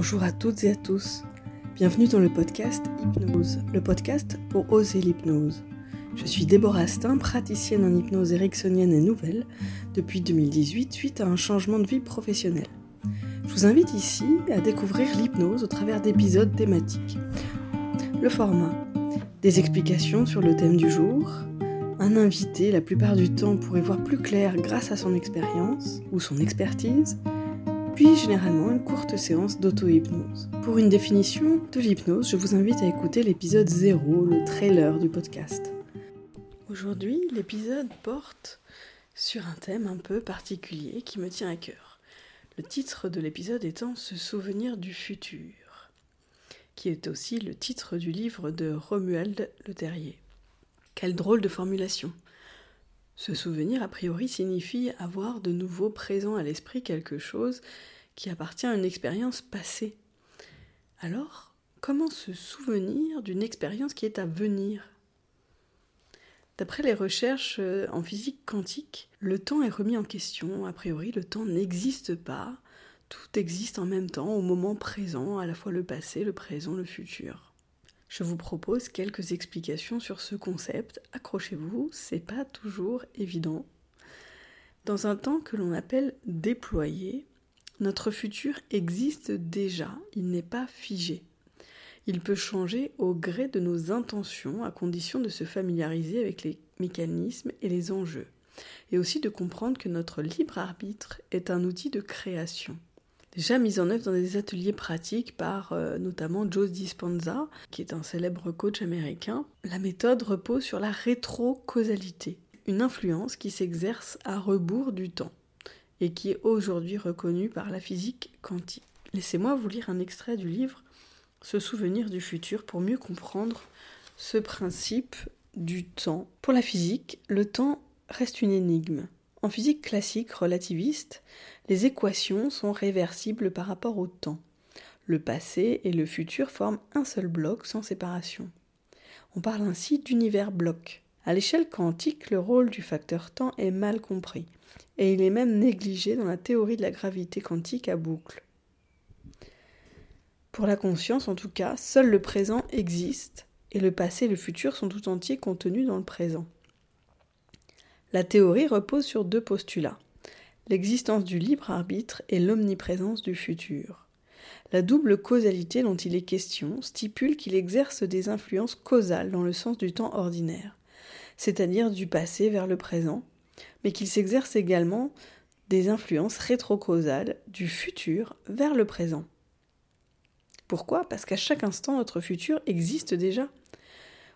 Bonjour à toutes et à tous. Bienvenue dans le podcast Hypnose, le podcast pour oser l'hypnose. Je suis Déborah Astin, praticienne en hypnose ericksonienne et nouvelle depuis 2018 suite à un changement de vie professionnelle. Je vous invite ici à découvrir l'hypnose au travers d'épisodes thématiques. Le format, des explications sur le thème du jour, un invité la plupart du temps pour y voir plus clair grâce à son expérience ou son expertise, puis généralement une courte séance d'auto-hypnose. Pour une définition de l'hypnose, je vous invite à écouter l'épisode 0, le trailer du podcast. Aujourd'hui, l'épisode porte sur un thème un peu particulier qui me tient à cœur. Le titre de l'épisode étant Se souvenir du futur, qui est aussi le titre du livre de Romuald Le Terrier. Quelle drôle de formulation. Se souvenir, a priori, signifie avoir de nouveau présent à l'esprit quelque chose qui appartient à une expérience passée. Alors, comment se souvenir d'une expérience qui est à venir? D'après les recherches euh, en physique quantique, le temps est remis en question. A priori, le temps n'existe pas. Tout existe en même temps, au moment présent, à la fois le passé, le présent, le futur. Je vous propose quelques explications sur ce concept. Accrochez-vous, c'est pas toujours évident. Dans un temps que l'on appelle déployé, notre futur existe déjà, il n'est pas figé. Il peut changer au gré de nos intentions à condition de se familiariser avec les mécanismes et les enjeux, et aussi de comprendre que notre libre arbitre est un outil de création déjà mise en œuvre dans des ateliers pratiques par euh, notamment Joe Dispenza, qui est un célèbre coach américain. La méthode repose sur la rétrocausalité, une influence qui s'exerce à rebours du temps et qui est aujourd'hui reconnue par la physique quantique. Laissez-moi vous lire un extrait du livre Se souvenir du futur pour mieux comprendre ce principe du temps. Pour la physique, le temps reste une énigme. En physique classique relativiste, les équations sont réversibles par rapport au temps. Le passé et le futur forment un seul bloc sans séparation. On parle ainsi d'univers bloc. À l'échelle quantique, le rôle du facteur temps est mal compris, et il est même négligé dans la théorie de la gravité quantique à boucle. Pour la conscience, en tout cas, seul le présent existe, et le passé et le futur sont tout entiers contenus dans le présent. La théorie repose sur deux postulats l'existence du libre arbitre et l'omniprésence du futur. La double causalité dont il est question stipule qu'il exerce des influences causales dans le sens du temps ordinaire, c'est-à-dire du passé vers le présent, mais qu'il s'exerce également des influences rétrocausales du futur vers le présent. Pourquoi? Parce qu'à chaque instant, notre futur existe déjà.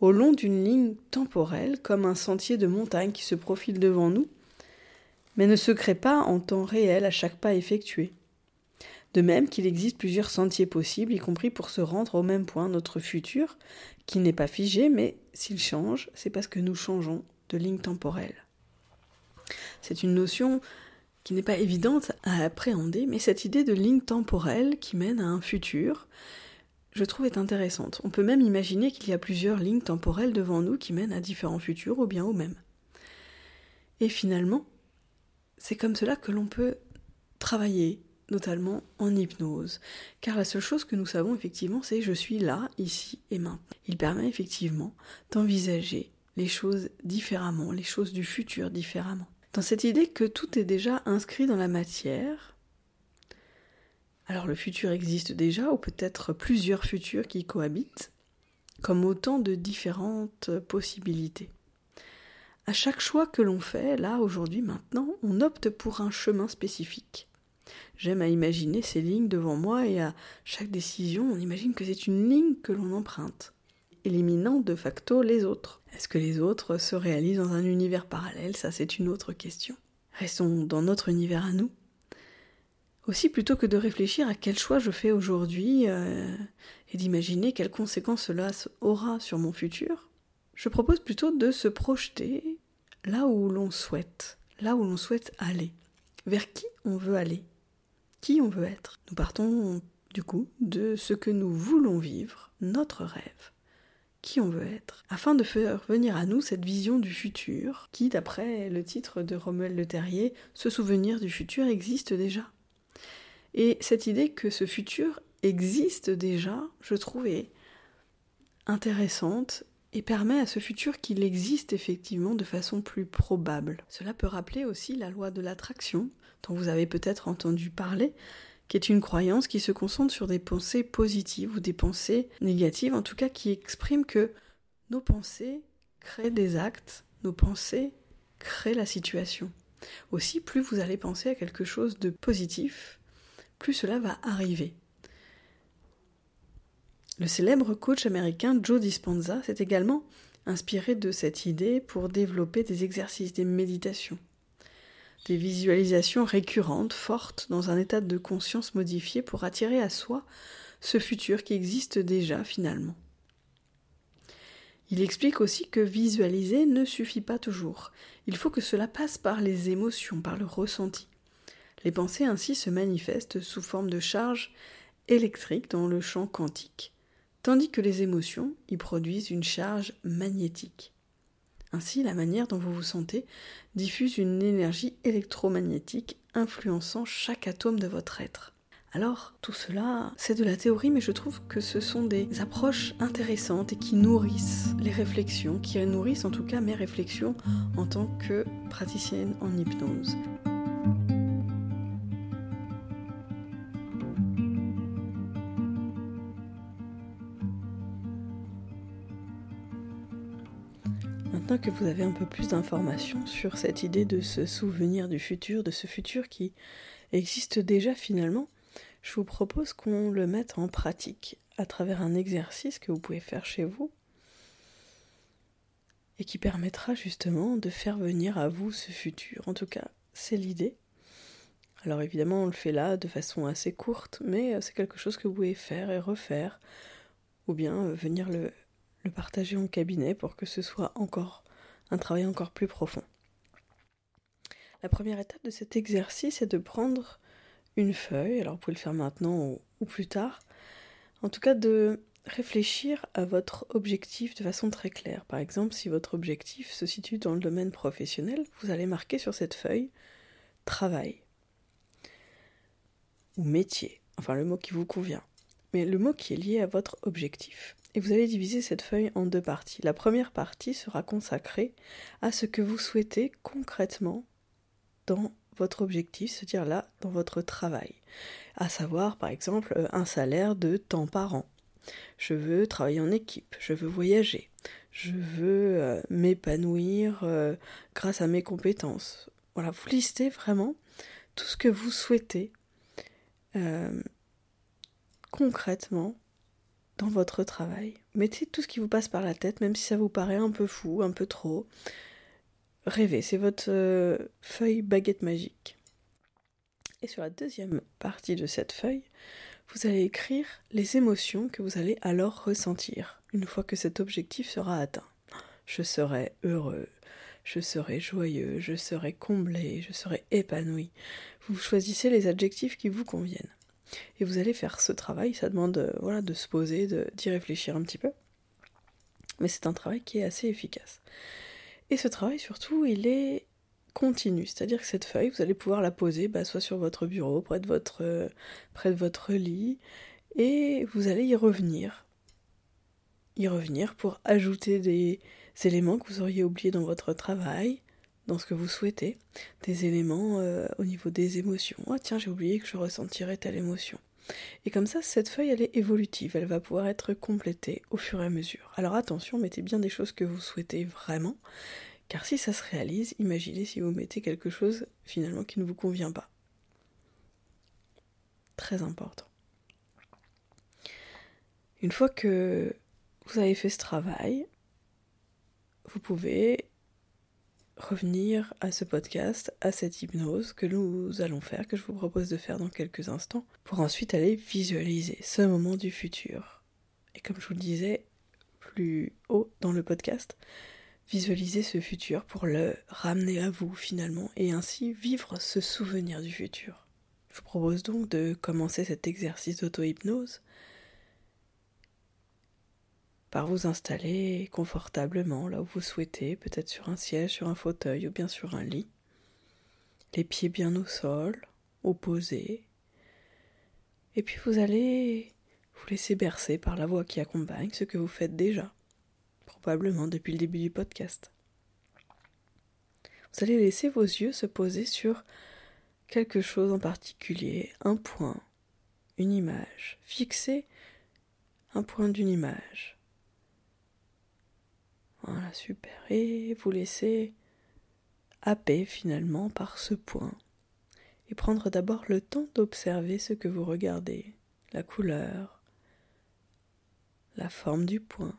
Au long d'une ligne temporelle, comme un sentier de montagne qui se profile devant nous, mais ne se crée pas en temps réel à chaque pas effectué. De même qu'il existe plusieurs sentiers possibles, y compris pour se rendre au même point, notre futur, qui n'est pas figé, mais s'il change, c'est parce que nous changeons de ligne temporelle. C'est une notion qui n'est pas évidente à appréhender, mais cette idée de ligne temporelle qui mène à un futur, je trouve est intéressante. On peut même imaginer qu'il y a plusieurs lignes temporelles devant nous qui mènent à différents futurs ou bien au même. Et finalement, c'est comme cela que l'on peut travailler, notamment en hypnose. Car la seule chose que nous savons effectivement, c'est je suis là, ici et maintenant. Il permet effectivement d'envisager les choses différemment, les choses du futur différemment. Dans cette idée que tout est déjà inscrit dans la matière, alors le futur existe déjà, ou peut-être plusieurs futurs qui cohabitent, comme autant de différentes possibilités. À chaque choix que l'on fait, là, aujourd'hui, maintenant, on opte pour un chemin spécifique. J'aime à imaginer ces lignes devant moi et à chaque décision, on imagine que c'est une ligne que l'on emprunte, éliminant de facto les autres. Est-ce que les autres se réalisent dans un univers parallèle? Ça, c'est une autre question. Restons dans notre univers à nous. Aussi, plutôt que de réfléchir à quel choix je fais aujourd'hui euh, et d'imaginer quelles conséquences cela aura sur mon futur, je propose plutôt de se projeter là où l'on souhaite, là où l'on souhaite aller, vers qui on veut aller, qui on veut être? Nous partons du coup de ce que nous voulons vivre, notre rêve, qui on veut être, afin de faire venir à nous cette vision du futur qui, d'après le titre de Romuald Le Terrier, ce souvenir du futur existe déjà. Et cette idée que ce futur existe déjà, je trouve, est intéressante et permet à ce futur qu'il existe effectivement de façon plus probable. Cela peut rappeler aussi la loi de l'attraction, dont vous avez peut-être entendu parler, qui est une croyance qui se concentre sur des pensées positives ou des pensées négatives, en tout cas qui exprime que nos pensées créent des actes, nos pensées créent la situation. Aussi, plus vous allez penser à quelque chose de positif, plus cela va arriver. Le célèbre coach américain Joe Dispenza s'est également inspiré de cette idée pour développer des exercices, des méditations, des visualisations récurrentes, fortes, dans un état de conscience modifié pour attirer à soi ce futur qui existe déjà finalement. Il explique aussi que visualiser ne suffit pas toujours. Il faut que cela passe par les émotions, par le ressenti. Les pensées ainsi se manifestent sous forme de charges électriques dans le champ quantique tandis que les émotions y produisent une charge magnétique. Ainsi, la manière dont vous vous sentez diffuse une énergie électromagnétique influençant chaque atome de votre être. Alors, tout cela, c'est de la théorie, mais je trouve que ce sont des approches intéressantes et qui nourrissent les réflexions, qui nourrissent en tout cas mes réflexions en tant que praticienne en hypnose. Que vous avez un peu plus d'informations sur cette idée de se souvenir du futur, de ce futur qui existe déjà finalement, je vous propose qu'on le mette en pratique à travers un exercice que vous pouvez faire chez vous et qui permettra justement de faire venir à vous ce futur. En tout cas, c'est l'idée. Alors évidemment, on le fait là de façon assez courte, mais c'est quelque chose que vous pouvez faire et refaire, ou bien venir le, le partager en cabinet pour que ce soit encore un travail encore plus profond. La première étape de cet exercice est de prendre une feuille, alors vous pouvez le faire maintenant ou, plus tard, en tout cas de réfléchir à votre objectif de façon très claire. Par exemple, si votre objectif se situe dans le domaine professionnel, vous allez marquer sur cette feuille travail ou métier, enfin le mot qui vous convient, le mot qui est lié à votre objectif. Et vous allez diviser cette feuille en deux parties. La première partie sera consacrée à ce que vous souhaitez concrètement dans votre objectif, c'est-à-dire là, dans votre travail. À savoir, par exemple, euh, un salaire de temps par an. Je veux travailler en équipe, je veux voyager, je veux euh, m'épanouir euh, grâce à mes compétences. Voilà, vous listez vraiment tout ce que vous souhaitez concrètement dans votre travail. Mettez tout ce qui vous passe par la tête, même si ça vous paraît un peu fou, un peu trop. Rêvez, c'est votre euh, feuille baguette magique. Et sur la deuxième partie de cette feuille, vous allez écrire les émotions que vous allez alors ressentir une fois que cet objectif sera atteint. Je serai heureux, je serai joyeux, je serai comblé, je serai épanoui. Vous choisissez les adjectifs qui vous conviennent. Et vous allez faire ce travail, ça demande euh, voilà, de se poser, d'y réfléchir un petit peu. Mais c'est un travail qui est assez efficace. Et ce travail surtout, il est continu, c'est-à-dire que cette feuille, vous allez pouvoir la poser bah, soit sur votre bureau, près de votre, euh, près de votre lit, et vous allez y revenir. Y revenir pour ajouter des éléments que vous auriez oubliés dans votre travail, dans ce que vous souhaitez, des éléments euh, au niveau des émotions. Ah tiens, j'ai oublié que je ressentirais telle émotion. Et comme ça, cette feuille, elle est évolutive, elle va pouvoir être complétée au fur et à mesure. Alors attention, mettez bien des choses que vous souhaitez vraiment, car si ça se réalise, imaginez si vous mettez quelque chose finalement qui ne vous convient pas. Très important. Une fois que vous avez fait ce travail, vous pouvez revenir à ce podcast, à cette hypnose que nous allons faire, que je vous propose de faire dans quelques instants, pour ensuite aller visualiser ce moment du futur. Et comme je vous le disais plus haut dans le podcast, visualiser ce futur pour le ramener à vous finalement et ainsi vivre ce souvenir du futur. Je vous propose donc de commencer cet exercice d'auto-hypnose par vous installer confortablement là où vous souhaitez, peut-être sur un siège, sur un fauteuil ou bien sur un lit. Les pieds bien au sol, opposés. Et puis vous allez Vous laissez bercer par la voix qui accompagne ce que vous faites déjà, probablement depuis le début du podcast. Vous allez laisser vos yeux se poser sur quelque chose en particulier, un point, une image. Fixez un point d'une image. Voilà, super. Et vous laissez happer finalement par ce point. Et prendre d'abord le temps d'observer ce que vous regardez, la couleur, la forme du point.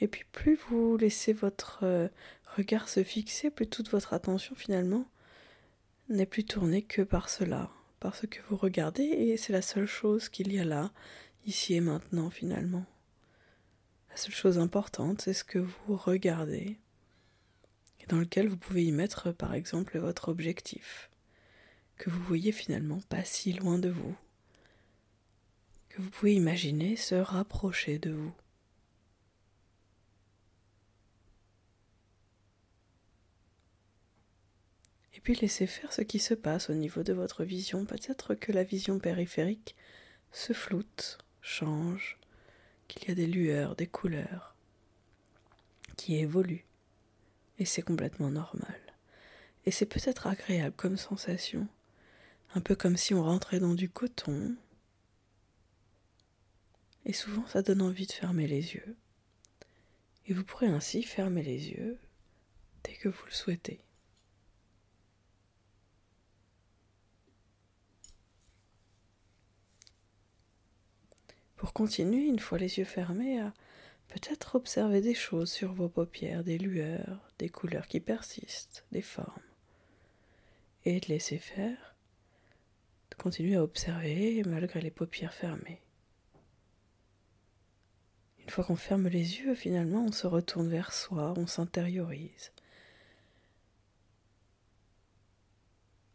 Et puis plus vous laissez votre euh, regard se fixer, plus toute votre attention finalement n'est plus tournée que par cela, par ce que vous regardez, et c'est la seule chose qu'il y a là, ici et maintenant finalement. La seule chose importante, c'est ce que vous regardez, et dans lequel vous pouvez y mettre par exemple votre objectif, que vous voyez finalement pas si loin de vous, que vous pouvez imaginer se rapprocher de vous. Et puis laissez faire ce qui se passe au niveau de votre vision. Peut-être que la vision périphérique se floute, change, qu'il y a des lueurs, des couleurs qui évoluent. Et c'est complètement normal. Et c'est peut-être agréable comme sensation. Un peu comme si on rentrait dans du coton. Et souvent ça donne envie de fermer les yeux. Et vous pourrez ainsi fermer les yeux dès que vous le souhaitez. Pour continuer, une fois les yeux fermés, à peut-être observer des choses sur vos paupières, des lueurs, des couleurs qui persistent, des formes. Et de laisser faire, de continuer à observer malgré les paupières fermées. Une fois qu'on ferme les yeux, finalement, on se retourne vers soi, on s'intériorise.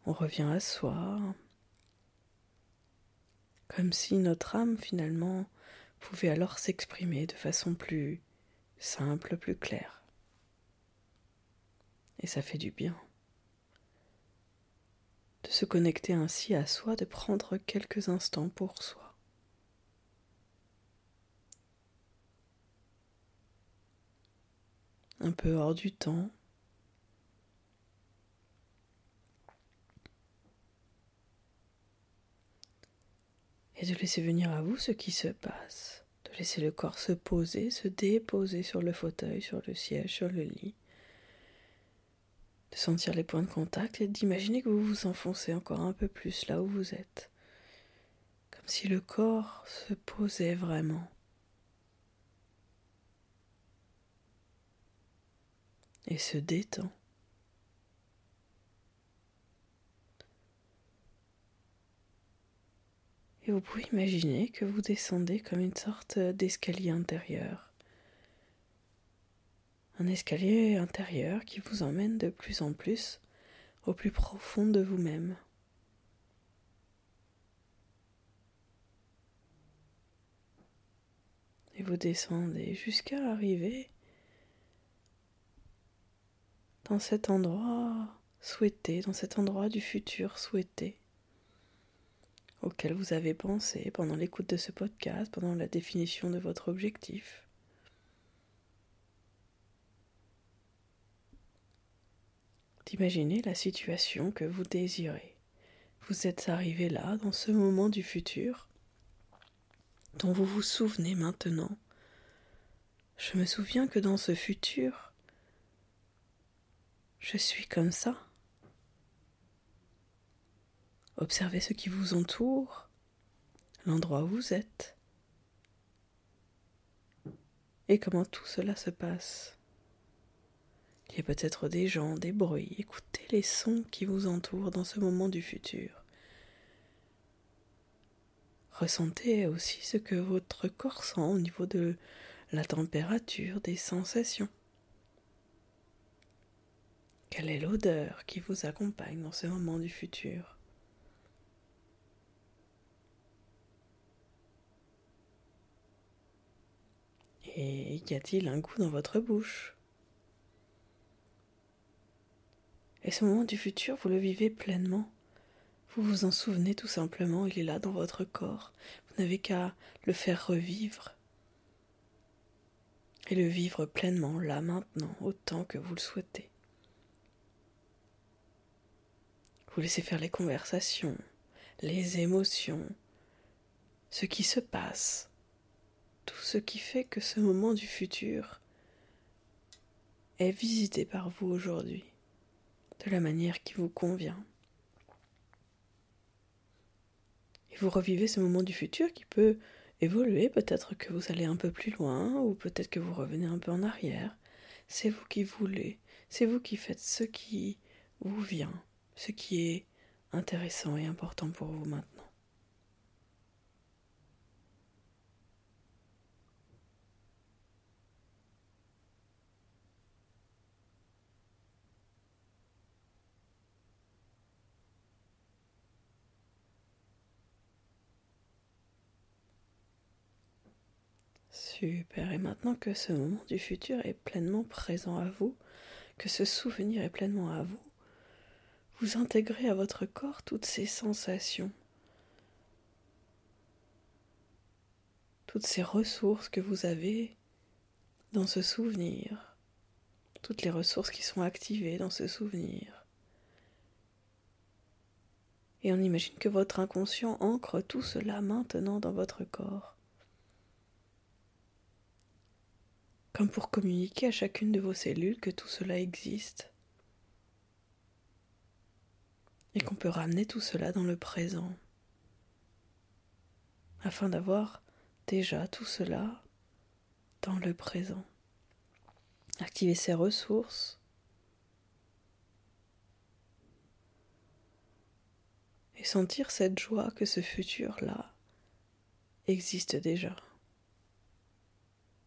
On revient à soi, comme si notre âme finalement pouvait alors s'exprimer de façon plus simple, plus claire. Et ça fait du bien de se connecter ainsi à soi, de prendre quelques instants pour soi. Un peu hors du temps, et de laisser venir à vous ce qui se passe, de laisser le corps se poser, se déposer sur le fauteuil, sur le siège, sur le lit, de sentir les points de contact et d'imaginer que vous vous enfoncez encore un peu plus là où vous êtes, comme si le corps se posait vraiment. et se détend. Et vous pouvez imaginer que vous descendez comme une sorte d'escalier intérieur. Un escalier intérieur qui vous emmène de plus en plus au plus profond de vous-même. Et vous descendez jusqu'à arriver dans cet endroit souhaité, dans cet endroit du futur souhaité auquel vous avez pensé pendant l'écoute de ce podcast, pendant la définition de votre objectif. D'imaginer la situation que vous désirez. Vous êtes arrivé là, dans ce moment du futur, dont vous vous souvenez maintenant. Je me souviens que dans ce futur, je suis comme ça. Observez ce qui vous entoure, l'endroit où vous êtes, et comment tout cela se passe. Il y a peut-être des gens, des bruits, écoutez les sons qui vous entourent dans ce moment du futur. Ressentez aussi ce que votre corps sent au niveau de la température, des sensations. Quelle est l'odeur qui vous accompagne dans ce moment du futur? Et y a-t-il un goût dans votre bouche? Et ce moment du futur, vous le vivez pleinement? Vous vous en souvenez tout simplement, il est là dans votre corps. Vous n'avez qu'à le faire revivre et le vivre pleinement là maintenant, autant que vous le souhaitez. Vous laissez faire les conversations, les émotions, ce qui se passe, tout ce qui fait que ce moment du futur est visité par vous aujourd'hui de la manière qui vous convient. Et vous revivez ce moment du futur qui peut évoluer, peut-être que vous allez un peu plus loin, ou peut-être que vous revenez un peu en arrière. C'est vous qui voulez, c'est vous qui faites ce qui vous vient, ce qui est intéressant et important pour vous maintenant. Super. Et maintenant que ce moment du futur est pleinement présent à vous, que ce souvenir est pleinement à vous, vous intégrez à votre corps toutes ces sensations, toutes ces ressources que vous avez dans ce souvenir, toutes les ressources qui sont activées dans ce souvenir. Et on imagine que votre inconscient ancre tout cela maintenant dans votre corps. Comme pour communiquer à chacune de vos cellules que tout cela existe. Et qu'on peut ramener tout cela dans le présent. Afin d'avoir déjà tout cela dans le présent. Activer ses ressources. Et sentir cette joie que ce futur-là existe déjà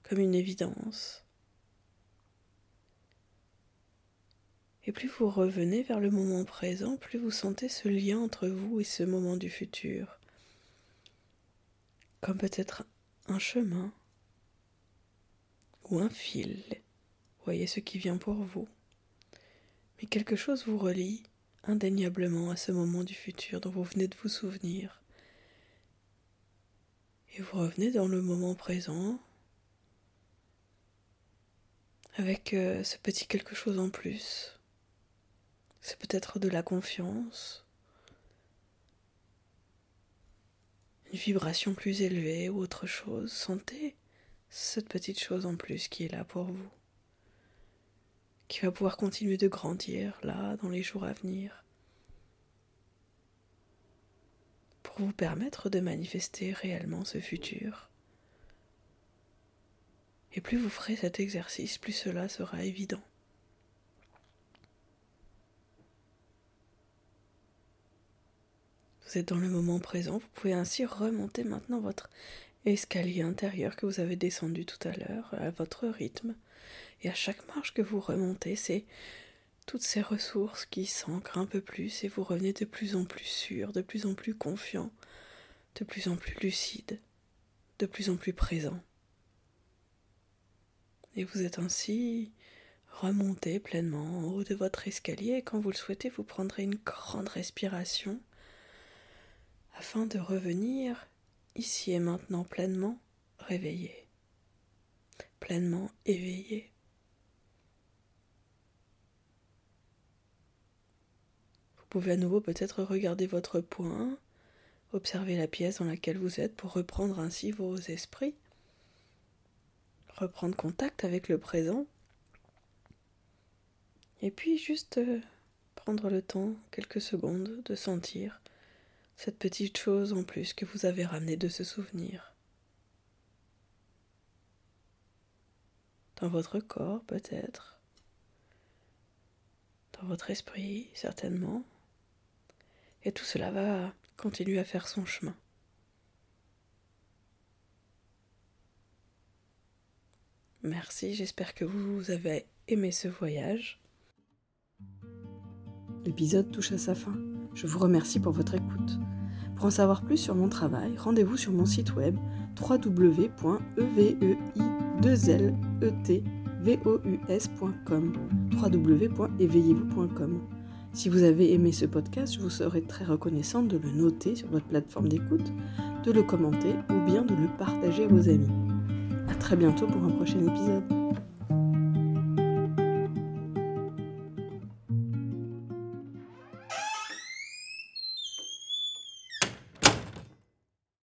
comme une évidence. Et plus vous revenez vers le moment présent, plus vous sentez ce lien entre vous et ce moment du futur, comme peut-être un chemin ou un fil. Voyez ce qui vient pour vous. Mais quelque chose vous relie indéniablement à ce moment du futur dont vous venez de vous souvenir. Et vous revenez dans le moment présent avec euh, ce petit quelque chose en plus. C'est peut-être de la confiance, une vibration plus élevée ou autre chose. Sentez cette petite chose en plus qui est là pour vous, qui va pouvoir continuer de grandir là dans les jours à venir, pour vous permettre de manifester réellement ce futur. Et plus vous ferez cet exercice, plus cela sera évident. Vous êtes dans le moment présent, vous pouvez ainsi remonter maintenant votre escalier intérieur que vous avez descendu tout à l'heure à votre rythme. Et à chaque marche que vous remontez, c'est toutes ces ressources qui s'ancrent un peu plus et vous revenez de plus en plus sûr, de plus en plus confiant, de plus en plus lucide, de plus en plus présent. Et vous êtes ainsi remonté pleinement en haut de votre escalier et quand vous le souhaitez, vous prendrez une grande respiration afin de revenir ici et maintenant pleinement réveillé, pleinement éveillé. Vous pouvez à nouveau peut-être regarder votre poing, observer la pièce dans laquelle vous êtes pour reprendre ainsi vos esprits reprendre contact avec le présent. Et puis juste euh, prendre le temps, quelques secondes, de sentir cette petite chose en plus que vous avez ramenée de ce souvenir. Dans votre corps peut-être, dans votre esprit certainement. Et tout cela va continuer à faire son chemin. Merci, j'espère que vous avez aimé ce voyage. L'épisode touche à sa fin. Je vous remercie pour votre écoute. Pour en savoir plus sur mon travail, rendez-vous sur mon site web www.evei2letvous.com www.éveillez-vous.com Si vous avez aimé ce podcast, je vous serais très reconnaissante de le noter sur votre plateforme d'écoute, de le commenter ou bien de le partager à vos amis. Très bientôt pour un prochain épisode.